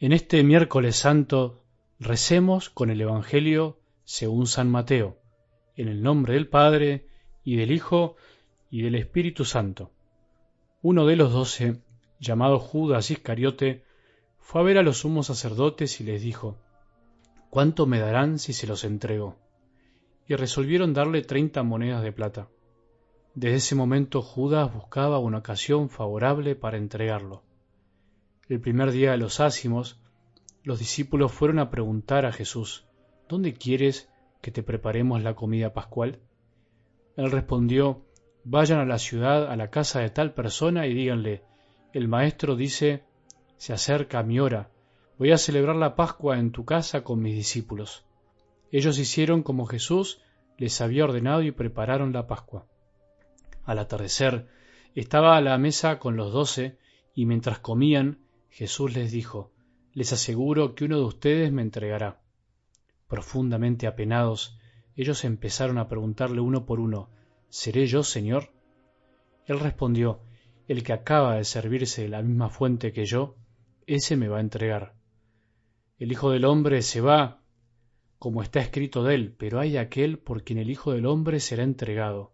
En este miércoles santo recemos con el Evangelio según San Mateo, en el nombre del Padre, y del Hijo, y del Espíritu Santo. Uno de los doce, llamado Judas Iscariote, fue a ver a los sumos sacerdotes y les dijo, ¿Cuánto me darán si se los entrego? Y resolvieron darle treinta monedas de plata. Desde ese momento Judas buscaba una ocasión favorable para entregarlo. El primer día de los ácimos, los discípulos fueron a preguntar a Jesús, ¿Dónde quieres que te preparemos la comida pascual? Él respondió, Vayan a la ciudad, a la casa de tal persona, y díganle, El maestro dice, Se acerca mi hora, voy a celebrar la Pascua en tu casa con mis discípulos. Ellos hicieron como Jesús les había ordenado y prepararon la Pascua. Al atardecer, estaba a la mesa con los doce, y mientras comían, Jesús les dijo, Les aseguro que uno de ustedes me entregará. Profundamente apenados, ellos empezaron a preguntarle uno por uno, ¿Seré yo, Señor? Él respondió, El que acaba de servirse de la misma fuente que yo, ese me va a entregar. El Hijo del Hombre se va, como está escrito de él, pero hay aquel por quien el Hijo del Hombre será entregado.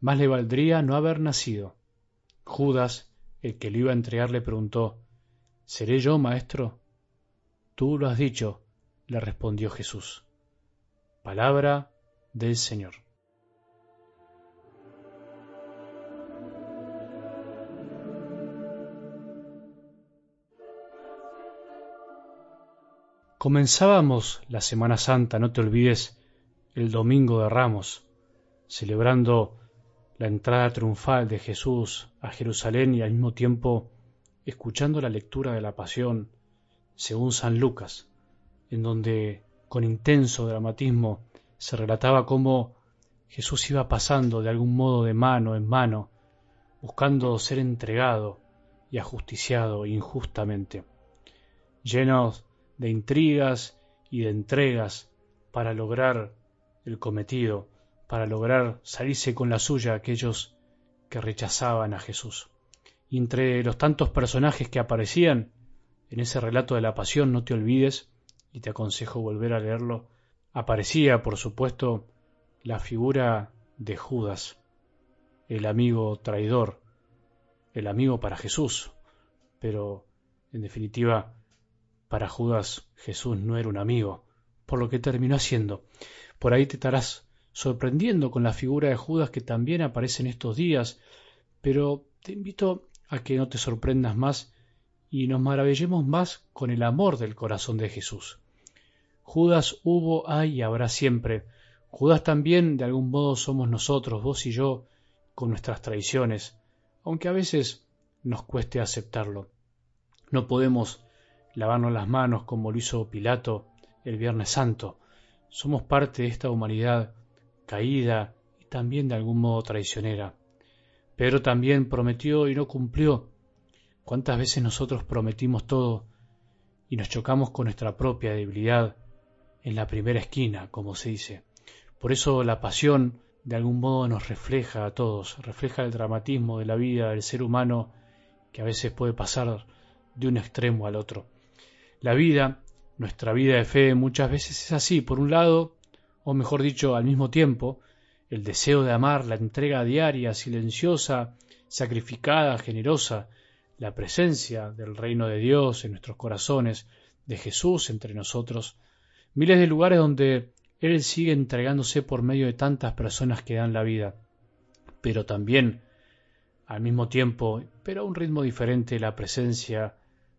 Más le valdría no haber nacido. Judas, el que le iba a entregar, le preguntó, ¿Seré yo, maestro? Tú lo has dicho, le respondió Jesús. Palabra del Señor. Comenzábamos la Semana Santa, no te olvides, el Domingo de Ramos, celebrando la entrada triunfal de Jesús a Jerusalén y al mismo tiempo escuchando la lectura de la Pasión según San Lucas, en donde con intenso dramatismo se relataba cómo Jesús iba pasando de algún modo de mano en mano, buscando ser entregado y ajusticiado injustamente, llenos de intrigas y de entregas para lograr el cometido, para lograr salirse con la suya aquellos que rechazaban a Jesús. Entre los tantos personajes que aparecían en ese relato de la pasión, no te olvides, y te aconsejo volver a leerlo, aparecía, por supuesto, la figura de Judas, el amigo traidor, el amigo para Jesús, pero en definitiva para Judas Jesús no era un amigo, por lo que terminó haciendo. Por ahí te estarás sorprendiendo con la figura de Judas que también aparece en estos días, pero te invito a que no te sorprendas más y nos maravillemos más con el amor del corazón de Jesús. Judas hubo, hay y habrá siempre. Judas también de algún modo somos nosotros, vos y yo, con nuestras traiciones, aunque a veces nos cueste aceptarlo. No podemos lavarnos las manos como lo hizo Pilato el Viernes Santo. Somos parte de esta humanidad caída y también de algún modo traicionera. Pedro también prometió y no cumplió. ¿Cuántas veces nosotros prometimos todo y nos chocamos con nuestra propia debilidad en la primera esquina, como se dice? Por eso la pasión de algún modo nos refleja a todos, refleja el dramatismo de la vida del ser humano que a veces puede pasar de un extremo al otro. La vida, nuestra vida de fe muchas veces es así, por un lado, o mejor dicho, al mismo tiempo, el deseo de amar, la entrega diaria, silenciosa, sacrificada, generosa, la presencia del reino de Dios en nuestros corazones, de Jesús entre nosotros, miles de lugares donde Él sigue entregándose por medio de tantas personas que dan la vida, pero también, al mismo tiempo, pero a un ritmo diferente, la presencia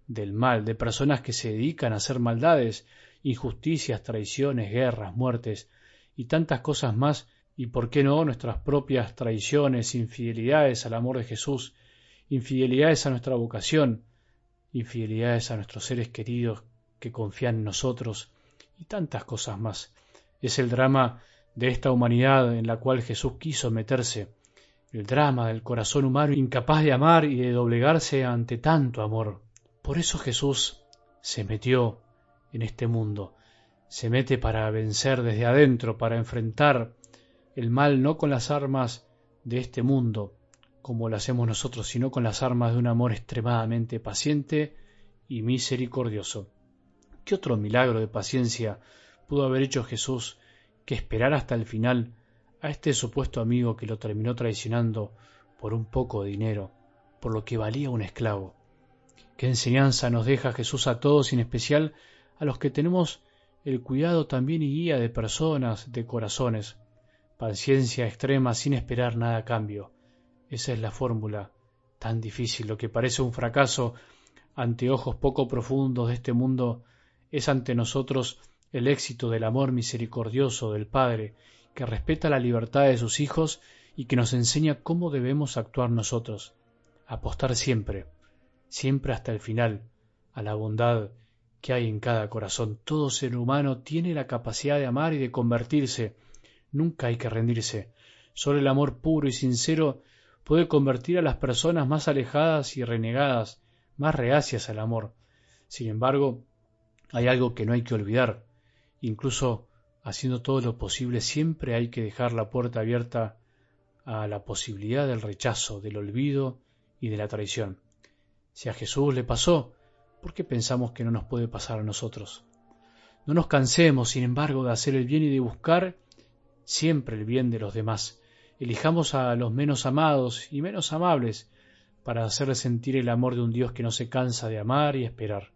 del mal, de personas que se dedican a hacer maldades, injusticias, traiciones, guerras, muertes y tantas cosas más y por qué no nuestras propias traiciones, infidelidades al amor de Jesús, infidelidades a nuestra vocación, infidelidades a nuestros seres queridos que confían en nosotros y tantas cosas más. Es el drama de esta humanidad en la cual Jesús quiso meterse, el drama del corazón humano incapaz de amar y de doblegarse ante tanto amor. Por eso Jesús se metió en este mundo, se mete para vencer desde adentro, para enfrentar el mal no con las armas de este mundo, como lo hacemos nosotros, sino con las armas de un amor extremadamente paciente y misericordioso. ¿Qué otro milagro de paciencia pudo haber hecho Jesús que esperar hasta el final a este supuesto amigo que lo terminó traicionando por un poco de dinero, por lo que valía un esclavo? ¿Qué enseñanza nos deja Jesús a todos, en especial a los que tenemos el cuidado también y guía de personas, de corazones? Paciencia extrema sin esperar nada a cambio. Esa es la fórmula tan difícil. Lo que parece un fracaso ante ojos poco profundos de este mundo es ante nosotros el éxito del amor misericordioso del Padre, que respeta la libertad de sus hijos y que nos enseña cómo debemos actuar nosotros, apostar siempre, siempre hasta el final, a la bondad que hay en cada corazón. Todo ser humano tiene la capacidad de amar y de convertirse. Nunca hay que rendirse. Solo el amor puro y sincero puede convertir a las personas más alejadas y renegadas, más reacias al amor. Sin embargo, hay algo que no hay que olvidar. Incluso haciendo todo lo posible, siempre hay que dejar la puerta abierta a la posibilidad del rechazo, del olvido y de la traición. Si a Jesús le pasó, ¿por qué pensamos que no nos puede pasar a nosotros? No nos cansemos, sin embargo, de hacer el bien y de buscar siempre el bien de los demás. Elijamos a los menos amados y menos amables para hacerles sentir el amor de un Dios que no se cansa de amar y esperar.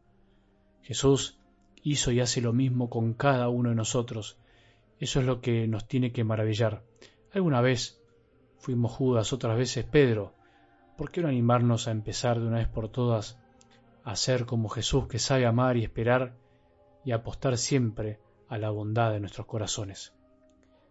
Jesús hizo y hace lo mismo con cada uno de nosotros. Eso es lo que nos tiene que maravillar. Alguna vez fuimos Judas, otras veces Pedro. ¿Por qué no animarnos a empezar de una vez por todas a ser como Jesús que sabe amar y esperar y apostar siempre a la bondad de nuestros corazones?